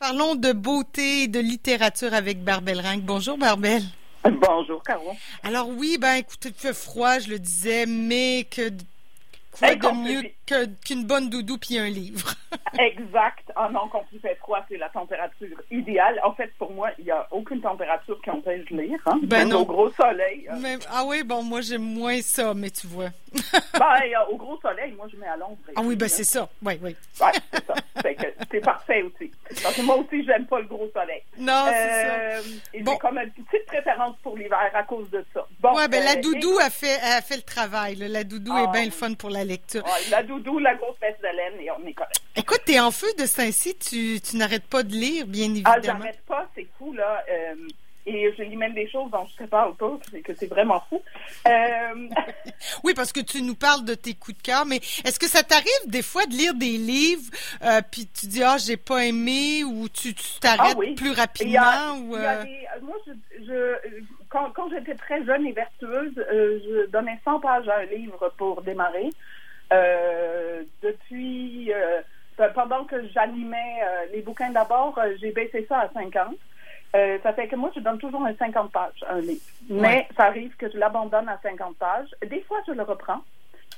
Parlons de beauté et de littérature avec Barbel Rank. Bonjour Barbel. Bonjour Caro. Alors oui, ben écoutez, il fait froid, je le disais, mais que Quoi de mieux qu'une bonne doudou puis un livre? exact. Ah non, quand il fait froid, c'est la température idéale. En fait, pour moi, il n'y a aucune température qui empêche de lire. Hein? Ben non. au gros soleil. Hein. ah oui, bon, moi, j'aime moins ça, mais tu vois. ben, au gros soleil, moi, je mets à l'ombre. Ah oui, ben c'est ça. Oui, oui. Oui, c'est ça. c'est parfait aussi. Parce que moi aussi, j'aime pas le gros soleil. Non, c'est ça. Euh, bon. J'ai comme une petite préférence pour l'hiver à cause de ça. Bon, ouais, ben la euh, doudou a fait, a fait le travail. La doudou est ah, bien le fun pour la lecture. la doudou, la grosse fesse de laine, et on est correct. Écoute, t'es en feu de Saint-Cy, tu, tu n'arrêtes pas de lire, bien évidemment. Ah, j'arrête pas, c'est fou, là. Euh, et je lis même des choses dont je ne sais pas autour, c'est que c'est vraiment fou. Euh... oui, parce que tu nous parles de tes coups de cœur, mais est-ce que ça t'arrive des fois de lire des livres, euh, puis tu dis ah j'ai pas aimé, ou tu t'arrêtes ah plus rapidement, ou euh... moi je, je quand, quand j'étais très jeune et vertueuse, je donnais 100 pages à un livre pour démarrer. Euh, depuis pendant que j'animais les bouquins d'abord, j'ai baissé ça à 50. Euh, ça fait que moi, je donne toujours un 50 pages, un livre. Mais ça arrive que je l'abandonne à 50 pages. Des fois, je le reprends.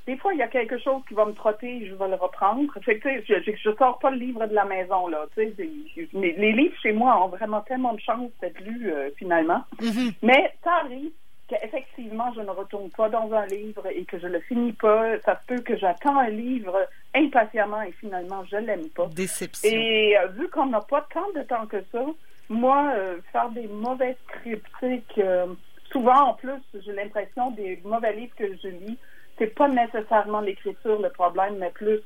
Des fois, il y a quelque chose qui va me trotter et je vais le reprendre. Fait que, je, je, sors pas le livre de la maison, là. Les livres chez moi ont vraiment tellement de chance d'être lus, euh, finalement. Mm-hmm. Mais ça arrive qu'effectivement, je ne retourne pas dans un livre et que je le finis pas. Ça se peut que j'attends un livre impatiemment et finalement, je l'aime pas. Déception. Et euh, vu qu'on n'a pas tant de temps que ça, moi, euh, faire des mauvais critiques, euh, souvent en plus, j'ai l'impression des mauvais livres que je lis, c'est pas nécessairement l'écriture le problème, mais plus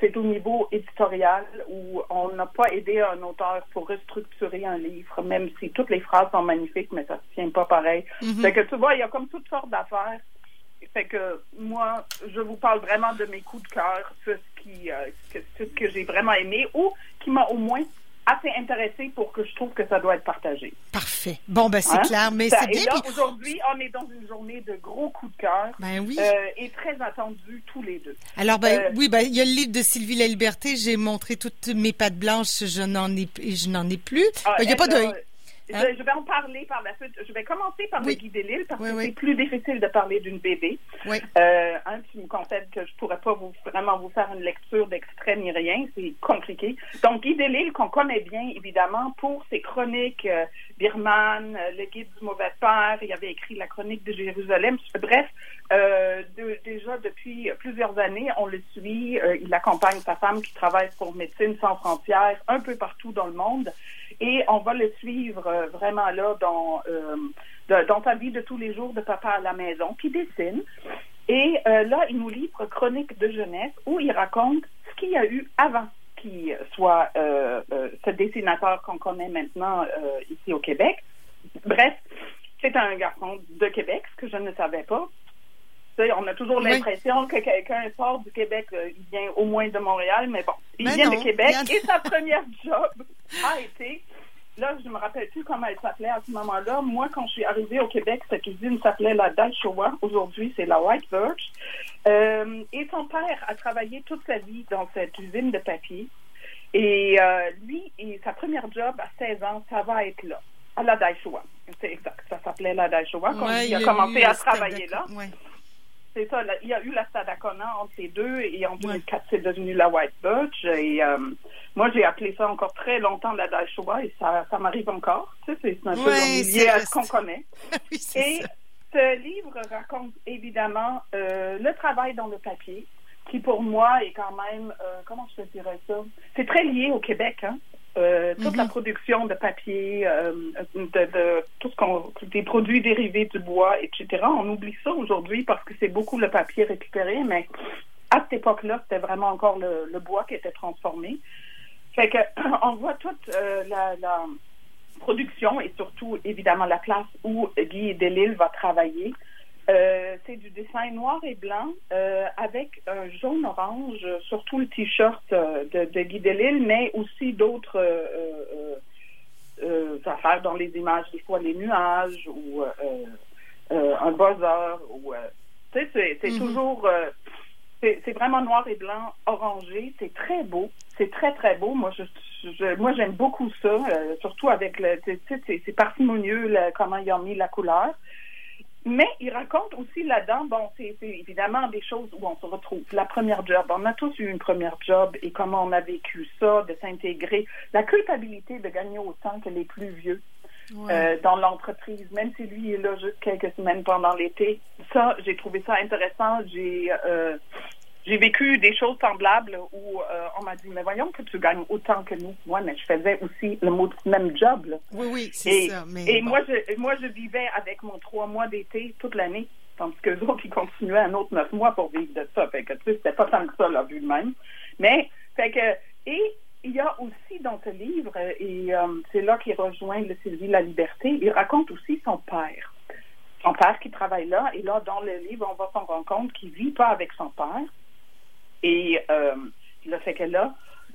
c'est au niveau éditorial où on n'a pas aidé un auteur pour restructurer un livre, même si toutes les phrases sont magnifiques, mais ça ne tient pas pareil. Mm Fait que tu vois, il y a comme toutes sortes d'affaires. Fait que moi, je vous parle vraiment de mes coups de cœur, ce qui, euh, ce que j'ai vraiment aimé ou qui m'a au moins assez intéressé pour que je trouve que ça doit être partagé. Parfait. Bon, ben c'est hein? clair, mais c'est bien. aujourd'hui, on est dans une journée de gros coups de cœur. Ben oui. Euh, et très attendu tous les deux. Alors, ben euh, oui, ben il y a le livre de Sylvie La Liberté. J'ai montré toutes mes pattes blanches. Je n'en ai, je n'en ai plus. Ah, ben, il n'y a pas de Hein? Je, vais en parler par la suite. Je vais commencer par le guide l'île parce que c'est plus difficile de parler d'une bébé. Oui. Euh, hein, tu me concèdes que je pourrais pas vous, vraiment vous faire une lecture d'extrait ni rien. C'est compliqué. Donc, guide l'île qu'on connaît bien, évidemment, pour ses chroniques euh, birmanes, euh, le guide du mauvais père. Il avait écrit la chronique de Jérusalem. Bref, euh, déjà depuis plusieurs années, on le suit. Euh, il accompagne sa femme qui travaille pour Médecine sans frontières un peu partout dans le monde. Et on va le suivre euh, vraiment là dans, dans sa vie de tous les jours de papa à la maison, qui dessine. Et là, il nous livre Chronique de jeunesse où il raconte ce qu'il y a eu avant qu'il soit ce dessinateur qu'on connaît maintenant ici au Québec. Bref, c'est un garçon de Québec, ce que je ne savais pas on a toujours l'impression que quelqu'un sort du Québec, euh, il vient au moins de Montréal, mais bon, il vient de Québec et sa première job a été, là, je me rappelle plus comment elle s'appelait à ce moment-là. Moi, quand je suis arrivée au Québec, cette usine s'appelait la Daishowa. Aujourd'hui, c'est la White Birch. Euh, et son père a travaillé toute sa vie dans cette usine de papier. Et euh, lui, et sa première job à 16 ans, ça va être là, à la Daishowa. C'est exact, ça s'appelait la Daishowa quand il, a commencé à travailler là c'est ça. il y a eu la Sadakona entre les deux et en 2004, c'est devenu la White Birch. Et euh, moi, j'ai appelé ça encore très longtemps la Daishowa et ça, ça m'arrive encore. Tu sais, c'est un peu lié à ce qu'on connaît. et ce livre raconte évidemment euh, le travail dans le papier, qui pour moi est quand même, euh, comment je te dirais ça? C'est très lié au Québec, hein? Euh, toute la mhm. production de papier, euh, de, tout ce qu'on, des produits dérivés du bois, etc. On oublie ça aujourd'hui parce que c'est beaucoup le papier récupéré, mais à cette époque-là, c'était vraiment encore le, bois qui était transformé. Fait que on voit toute euh, la, la, production et surtout évidemment la place où Guy Delisle va travailler. Euh, c'est du dessin noir et blanc euh, avec un jaune-orange sur tout le t-shirt euh, de, de, Guy Delisle, mais aussi d'autres affaires dans les images, des fois les nuages ou un buzzer. Ou, c'est, c'est mm-hmm. toujours... c'est vraiment noir et blanc, orangé. C'est très beau. c'est très, très beau. Moi, je, moi, j'aime beaucoup ça, surtout avec le, c'est parcimonieux comment ils ont mis la couleur. Mais il raconte aussi là-dedans, bon, c'est évidemment des choses où on se retrouve. La première job, on a tous eu une première job et comment on a vécu ça, de s'intégrer. La culpabilité de gagner autant que les plus vieux. Euh, dans l'entreprise, même si lui est là juste quelques semaines pendant l'été. Ça, j'ai trouvé ça intéressant. J'ai euh, j'ai vécu des choses semblables où euh, on m'a dit, mais voyons que tu gagnes autant que nous. Moi, mais je faisais aussi le même job. Oui, oui, c'est ça. Mais et moi, je, moi, je vivais avec mon trois mois d'été toute l'année, tandis que les autres, ils continuaient un autre neuf mois pour vivre de ça. Fait que, tu sais, c'était pas tant que ça, là, vu de même. Mais, fait que, et il y a aussi dans ce livre, et euh, c'est là qu'il rejoint le Sylvie La Liberté, il raconte aussi son père. Son père qui travaille là, et là, dans le livre, on va s'en rendre compte qu'il vit pas avec son père, et euh, le fait que là,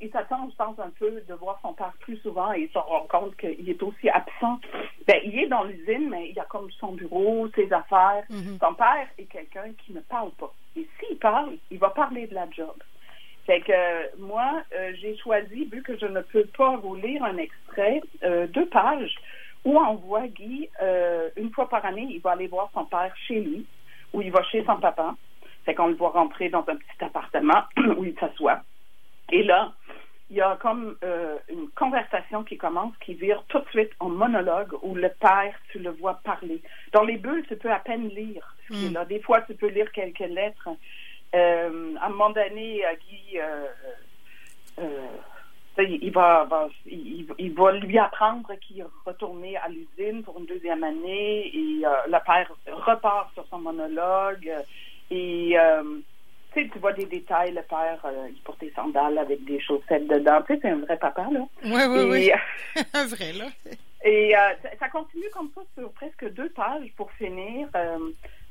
il s'attend, je pense, un peu de voir son père plus souvent et il se rend compte qu'il est aussi absent. Ben, il est dans l'usine, mais il a comme son bureau, ses affaires. Mm-hmm. Son père est quelqu'un qui ne parle pas. Et s'il parle, il va parler de la job. Fait que moi, euh, j'ai choisi, vu que je ne peux pas vous lire un extrait, euh, deux pages où on voit Guy, euh, une fois par année, il va aller voir son père chez lui, ou il va chez son papa. Fait qu'on le voit rentrer dans un petit appartement où il s'assoit. Et là, il y a comme euh, une conversation qui commence, qui vire tout de suite en monologue où le père, tu le vois parler. Dans les bulles, tu peux à peine lire. Là. Des fois, tu peux lire quelques lettres. Euh, à un moment donné, Guy, euh, il, va, il, il, va lui apprendre qu'il est retourné à l'usine pour une deuxième année et le père repart sur son monologue. Et euh, tu sais, tu vois des détails, le père, euh, il porte des sandales avec des chaussettes dedans. Tu sais, c'est un vrai papa, là. Oui, oui, oui. un vrai, là. Et euh, ça continue comme ça sur presque deux pages pour finir.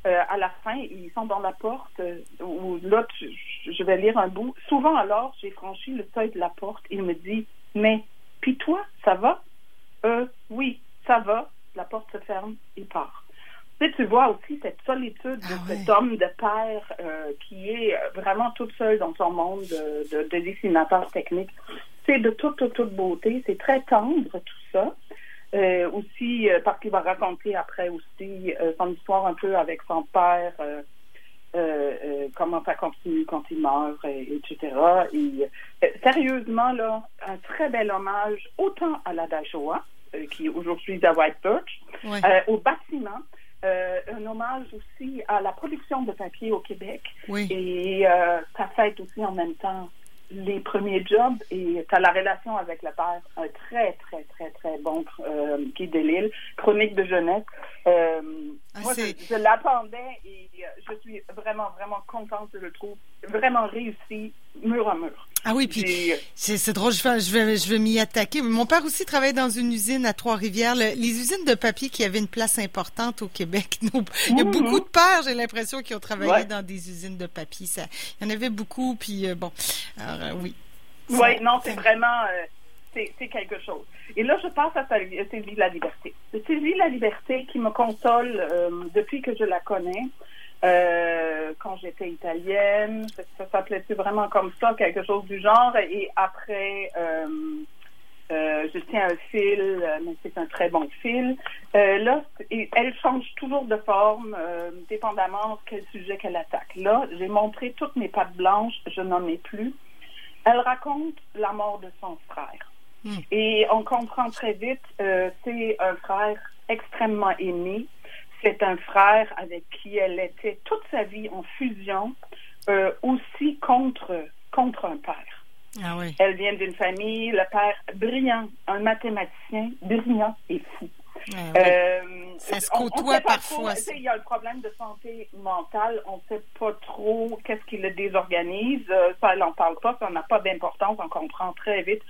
à la fin, ils sont dans la porte où là, je vais lire un bout. Souvent alors, j'ai franchi le seuil de la porte. Il me dit, mais, puis toi, ça va? Euh, oui, ça va. La porte se ferme, il part. Tu, tu vois aussi cette solitude de ah cet homme de père euh, qui est vraiment toute seule dans son monde de, de, dessinateur technique. C'est de toute, toute, toute beauté. C'est très tendre, tout ça. Euh, aussi, euh, parce qu'il va raconter après aussi son histoire un peu avec son père, comment ça continue quand il meurt, etc. Et, sérieusement, là, un très bel hommage autant à la Dajoa, qui est aujourd'hui à White Birch, au bâtiment, euh, un hommage aussi à la production de papier au Québec. Et euh, ça fête aussi en même temps. Les premiers jobs et tu as la relation avec le père, un très, très, très, très bon euh, Guy Delisle, chronique de jeunesse. Euh, ah, moi, je, l'attendais et je suis vraiment, vraiment contente de le trouver vraiment réussi, mur à mur. Ah oui, puis c'est drôle, je vais, je vais, je vais m'y attaquer. Mon père aussi travaillait dans une usine à Trois-Rivières. les usines de papier qui avaient une place importante au Québec. Il y a mhm. beaucoup de pères, j'ai l'impression, qui ont travaillé dans des usines de papier. Ça, il y en avait beaucoup, puis euh, bon, alors, euh, oui. Oui, non, c'est vraiment, euh, c'est quelque chose. Et là, je passe à Sylvie La Liberté. Sylvie La Liberté qui me console depuis que je la connais. Euh, quand j'étais italienne. Ça, s'appelait vraiment comme ça, quelque chose du genre. Et après, euh, euh, je tiens un fil, mais c'est un très bon fil. là, elle change toujours de forme, dépendamment de quel sujet qu'elle attaque. Là, j'ai montré toutes mes pattes blanches, je n'en ai plus. Elle raconte la mort de son frère. Hmm. Et on comprend très vite, c'est un frère extrêmement aimé, c'est un frère avec qui elle était toute sa vie en fusion, euh, aussi contre, contre un père. Ah oui. Elle vient d'une famille, le père brillant, un mathématicien brillant et fou. Ah euh, ça se côtoie parfois. Il y a un problème de santé mentale. On ne sait pas trop qu'est-ce qui le désorganise. Euh, ça, elle n'en parle pas. Ça n'a pas d'importance. On comprend très vite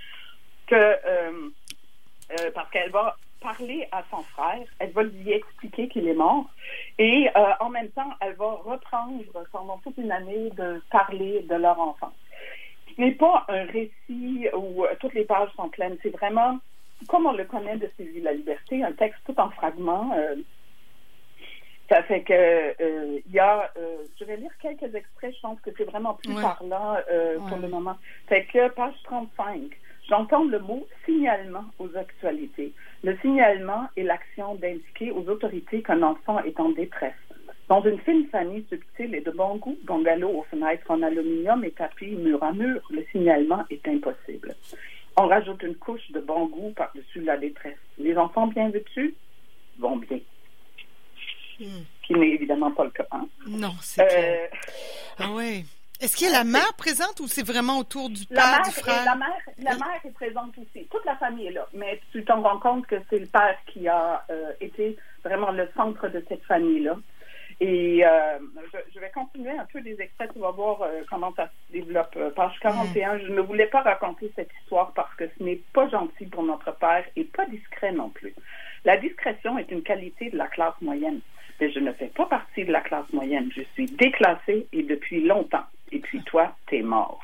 que parce qu'elle va parler à son frère, elle va lui expliquer qu'il est mort et euh, en même temps, elle va reprendre pendant toute une année de parler de leur enfance. Ce n'est pas un récit où euh, toutes les pages sont pleines, c'est vraiment, comme on le connaît de Sylvie La Liberté, un texte tout en fragments. Euh, Ça fait que euh, il y a, euh, je vais lire quelques extraits, je pense que c'est vraiment plus Ouais. parlant euh, pour le moment. Fait que page 35, j'entends le mot signalement aux actualités. Le signalement est l'action d'indiquer aux autorités qu'un enfant est en détresse. Dans une fine famille subtile et de bon goût, bungalow aux fenêtres en aluminium et tapis mur à mur, le signalement est impossible. On rajoute une couche de bon goût par-dessus la détresse. Les enfants bien vêtus vont bien, Hmm. qui n'est évidemment pas le cas. hein. Non, c'est clair. Euh, Ah ouais. Est-ce qu'il y a la mère présente ou c'est vraiment autour du la, père, mère, du est- frère? la, mère, la mère est présente aussi. Toute la famille est là. Mais tu t'en rends compte que c'est le père qui a euh, été vraiment le centre de cette famille-là. Et euh, je, je vais continuer un peu des extraits. Tu vas voir euh, comment ça se développe. Page 41, je ne voulais pas raconter cette histoire parce que ce n'est pas gentil pour notre père et pas discret non plus. La discrétion est une qualité de la classe moyenne. Mais je ne fais pas partie de la classe moyenne. Je suis déclassée et depuis longtemps. Et puis toi, t'es mort.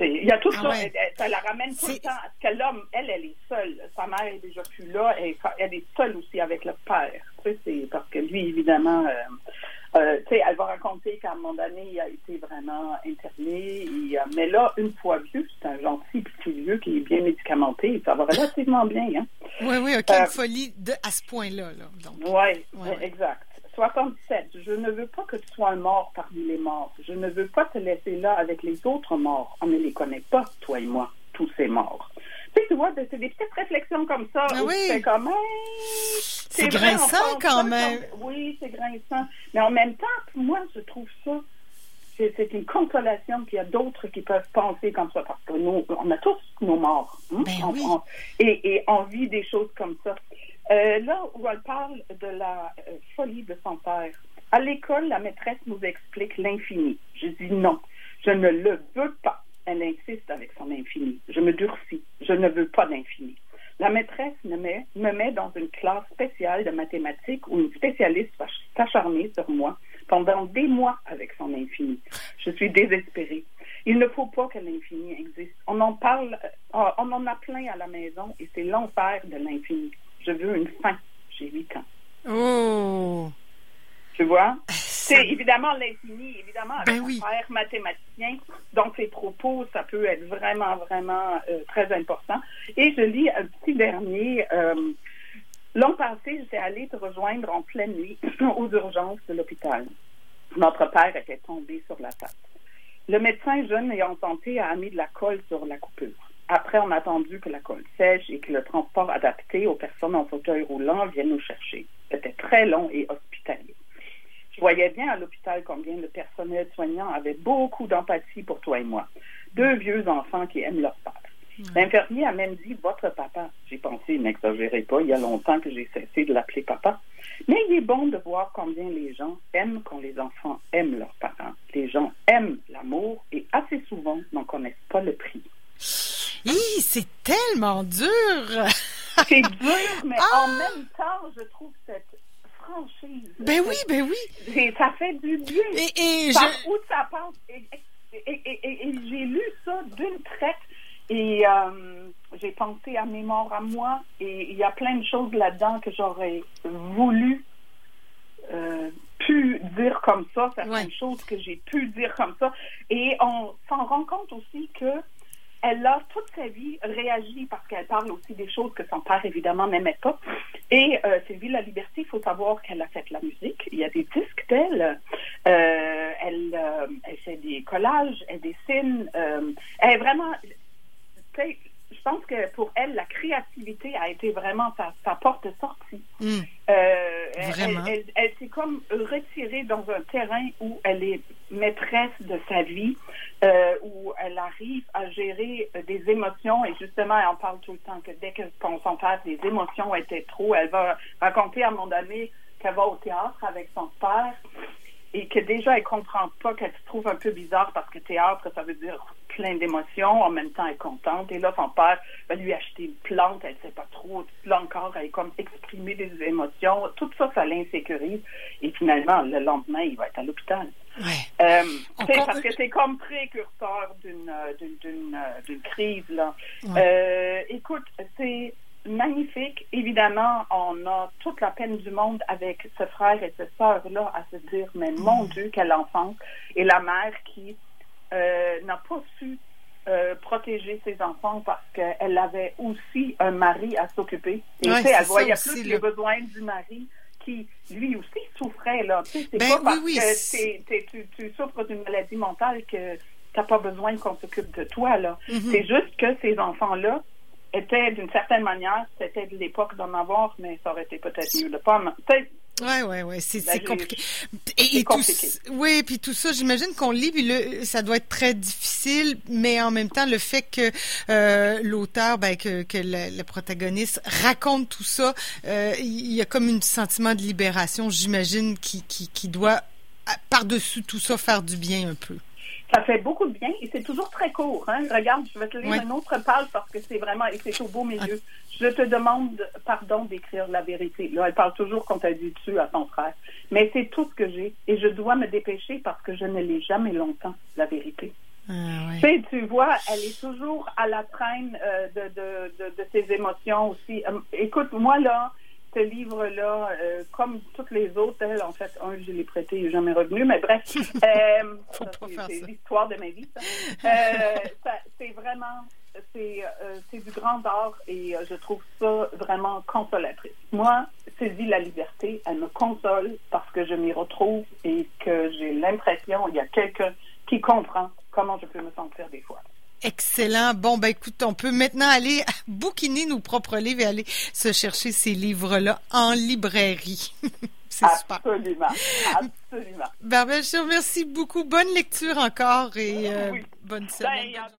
Il y a tout Ah ça. ouais. Elle- ça la ramène tout le temps. Parce que l'homme, elle, elle est seule. Sa mère est déjà plus là. Elle, elle est seule aussi avec le père. Tu sais, c'est parce que lui, évidemment, euh, euh, tu sais, elle va raconter qu'à un moment donné, il a été vraiment interné. Et, euh, mais là, une fois vieux, c'est un gentil petit vieux qui est bien médicamenté. Ça va relativement bien. Hein? Oui, oui, OK, une folie de, à ce point-là. Là, donc. Oui, Ouais, ouais. exact. 67. Je ne veux pas que tu sois un mort parmi les morts. Je ne veux pas te laisser là avec les autres morts. On ne les connaît pas, toi et moi, tous ces morts. Tu sais, tu vois, c'est des petites réflexions comme ça. Ah oui. tu fais comme, Hey, C'est grinçant quand même. Oui, c'est grinçant. Mais en même temps, moi, je trouve ça, c'est c'est une consolation qu'il y a d'autres qui peuvent penser comme ça. Parce que nous, on a tous nos morts. hein. Ben On- oui. on- et, et on vit des choses comme ça. Euh, là où elle parle de la euh, folie de son père. À l'école, la maîtresse nous explique l'infini. Je dis non, je ne le veux pas. Elle insiste avec son infini. Je me durcis. Je ne veux pas d'infini. La maîtresse me met, me met dans une classe spéciale de mathématiques où une spécialiste va s'acharner sur moi pendant des mois avec son infini. Je suis désespérée. Il ne faut pas que l'infini existe. On en parle, euh, on en a plein à la maison et c'est l'enfer de l'infini. Je veux une fin. J'ai huit ans. Oh! Tu vois? Ça- C'est évidemment l'infini, évidemment, avec Ben un oui. père mathématicien. Donc, ses propos, ça peut être vraiment, vraiment euh, très important. Et je lis un petit dernier. Euh, L'an passé, j'étais allée te rejoindre en pleine nuit aux urgences de l'hôpital. Notre père était tombé sur la tête. Le médecin jeune ayant tenté a mis de la colle sur la coupure. Après, on a attendu que la colle sèche et que le transport adapté aux personnes en fauteuil roulant vienne nous chercher. C'était très long et hospitalier. Je voyais bien à l'hôpital combien le personnel soignant avait beaucoup d'empathie pour toi et moi. Deux vieux enfants qui aiment leur père. L'infirmier a même dit votre papa. J'ai pensé, n'exagérez pas, il y a longtemps que j'ai cessé de l'appeler papa. Mais il est bon de voir combien les gens aiment quand les enfants aiment leurs parents. Les gens aiment l'amour et assez souvent n'en connaissent pas le prix. Hi, c'est tellement dur! C'est dur, mais Ah! en même temps, je trouve cette franchise. Ben oui, ben oui. Ça fait du bien. Et, et par je. où ça passe? Et, j'ai lu ça d'une traite et euh, j'ai pensé à mes morts à moi et il y a plein de choses là-dedans que j'aurais voulu euh, pu dire comme ça, certaines Ouais. choses que j'ai pu dire comme ça. Et on s'en rend compte aussi que elle a toute sa vie réagi parce qu'elle parle aussi des choses que son père évidemment n'aimait pas. Et euh, Sylvie La Liberté, il faut savoir qu'elle a fait la musique. Il y a des disques d'elle. Euh, elle, euh, elle fait des collages, elle dessine. euh, elle est vraiment. Je pense que pour elle, la créativité a été vraiment sa, sa porte de sortie. Hmm. Euh, elle- Vraiment. Elle, elle- elle s'est comme retirée dans un terrain où elle est maîtresse de sa vie, euh, où elle arrive à gérer euh, des émotions. Et justement, elle en parle tout le temps que dès que son son père, des émotions étaient trop, elle va raconter à mon donné qu'elle va au théâtre avec son père et que déjà elle comprend pas qu'elle se trouve un peu bizarre parce que théâtre, ça veut dire plein d'émotions, en même temps elle est contente. Et là, son père va lui acheter une plante, elle sait pas trop. Là encore, elle est comme exprimer des émotions. Tout ça, ça l'insécurise. Et finalement, le lendemain, il va être à l'hôpital. Ouais. Euh, parce que c'est comme précurseur d'une euh, euh, d'une crise là. Ouais. Euh, écoute, c'est magnifique. Évidemment, on a toute la peine du monde avec ce frère et cette sœur-là à se dire, mais mon Dieu, quelle enfance. Et la mère qui euh, n'a pas su euh, protéger ses enfants parce qu'elle avait aussi un mari à s'occuper. Et Ouais, tu sais, elle voyait plus aussi, les besoins du mari qui, lui aussi, souffrait. Là. Tu sais, c'est Ben pas oui, parce oui, que c'est- t'es- t'es- tu, tu souffres d'une maladie mentale que t'as pas besoin qu'on s'occupe de toi. là. Mhm. C'est juste que ces enfants-là étaient, d'une certaine manière, c'était de l'époque d'en avoir, mais ça aurait été peut-être mieux de pas. Ouais, ouais, ouais, c'est compliqué. Et, tout, compliqué. c- oui, puis tout ça, j'imagine qu'on lit, puis le, ça doit être très difficile, mais en même temps, le fait que euh, l'auteur, ben, que, que le, le protagoniste raconte tout ça, euh, il y a comme un sentiment de libération, j'imagine, qui, qui, qui doit par-dessus tout ça faire du bien un peu. Ça fait beaucoup de bien et c'est toujours très court. Hein? Regarde, je vais te lire Ouais. une autre page parce que c'est vraiment, et c'est au beau milieu. Je te demande pardon d'écrire la vérité. Là, elle parle toujours quand elle dit tu à ton frère. Mais c'est tout ce que j'ai et je dois me dépêcher parce que je ne l'ai jamais longtemps, la vérité. Ah. Tu sais, tu vois, elle est toujours à la traîne euh, de, de, de, de ses émotions aussi. Euh, écoute, moi, là, ce livre-là, euh, comme toutes les autres, en fait, un, je l'ai prêté, il n'est jamais revenu, mais bref, euh, c'est- l'histoire de ma vie. Euh, c'est vraiment, c'est du grand art et je trouve ça vraiment consolatrice. Moi, saisis la liberté, elle me console parce que je m'y retrouve et que j'ai l'impression il y a quelqu'un qui comprend comment je peux me sentir des fois. Excellent. Bon, ben écoute, on peut maintenant aller bouquiner nos propres livres et aller se chercher ces livres-là en librairie. C'est super. Absolument, absolument. Barbel, je te remercie beaucoup. Bonne lecture encore et euh, Oui. bonne semaine. Ben, Bonne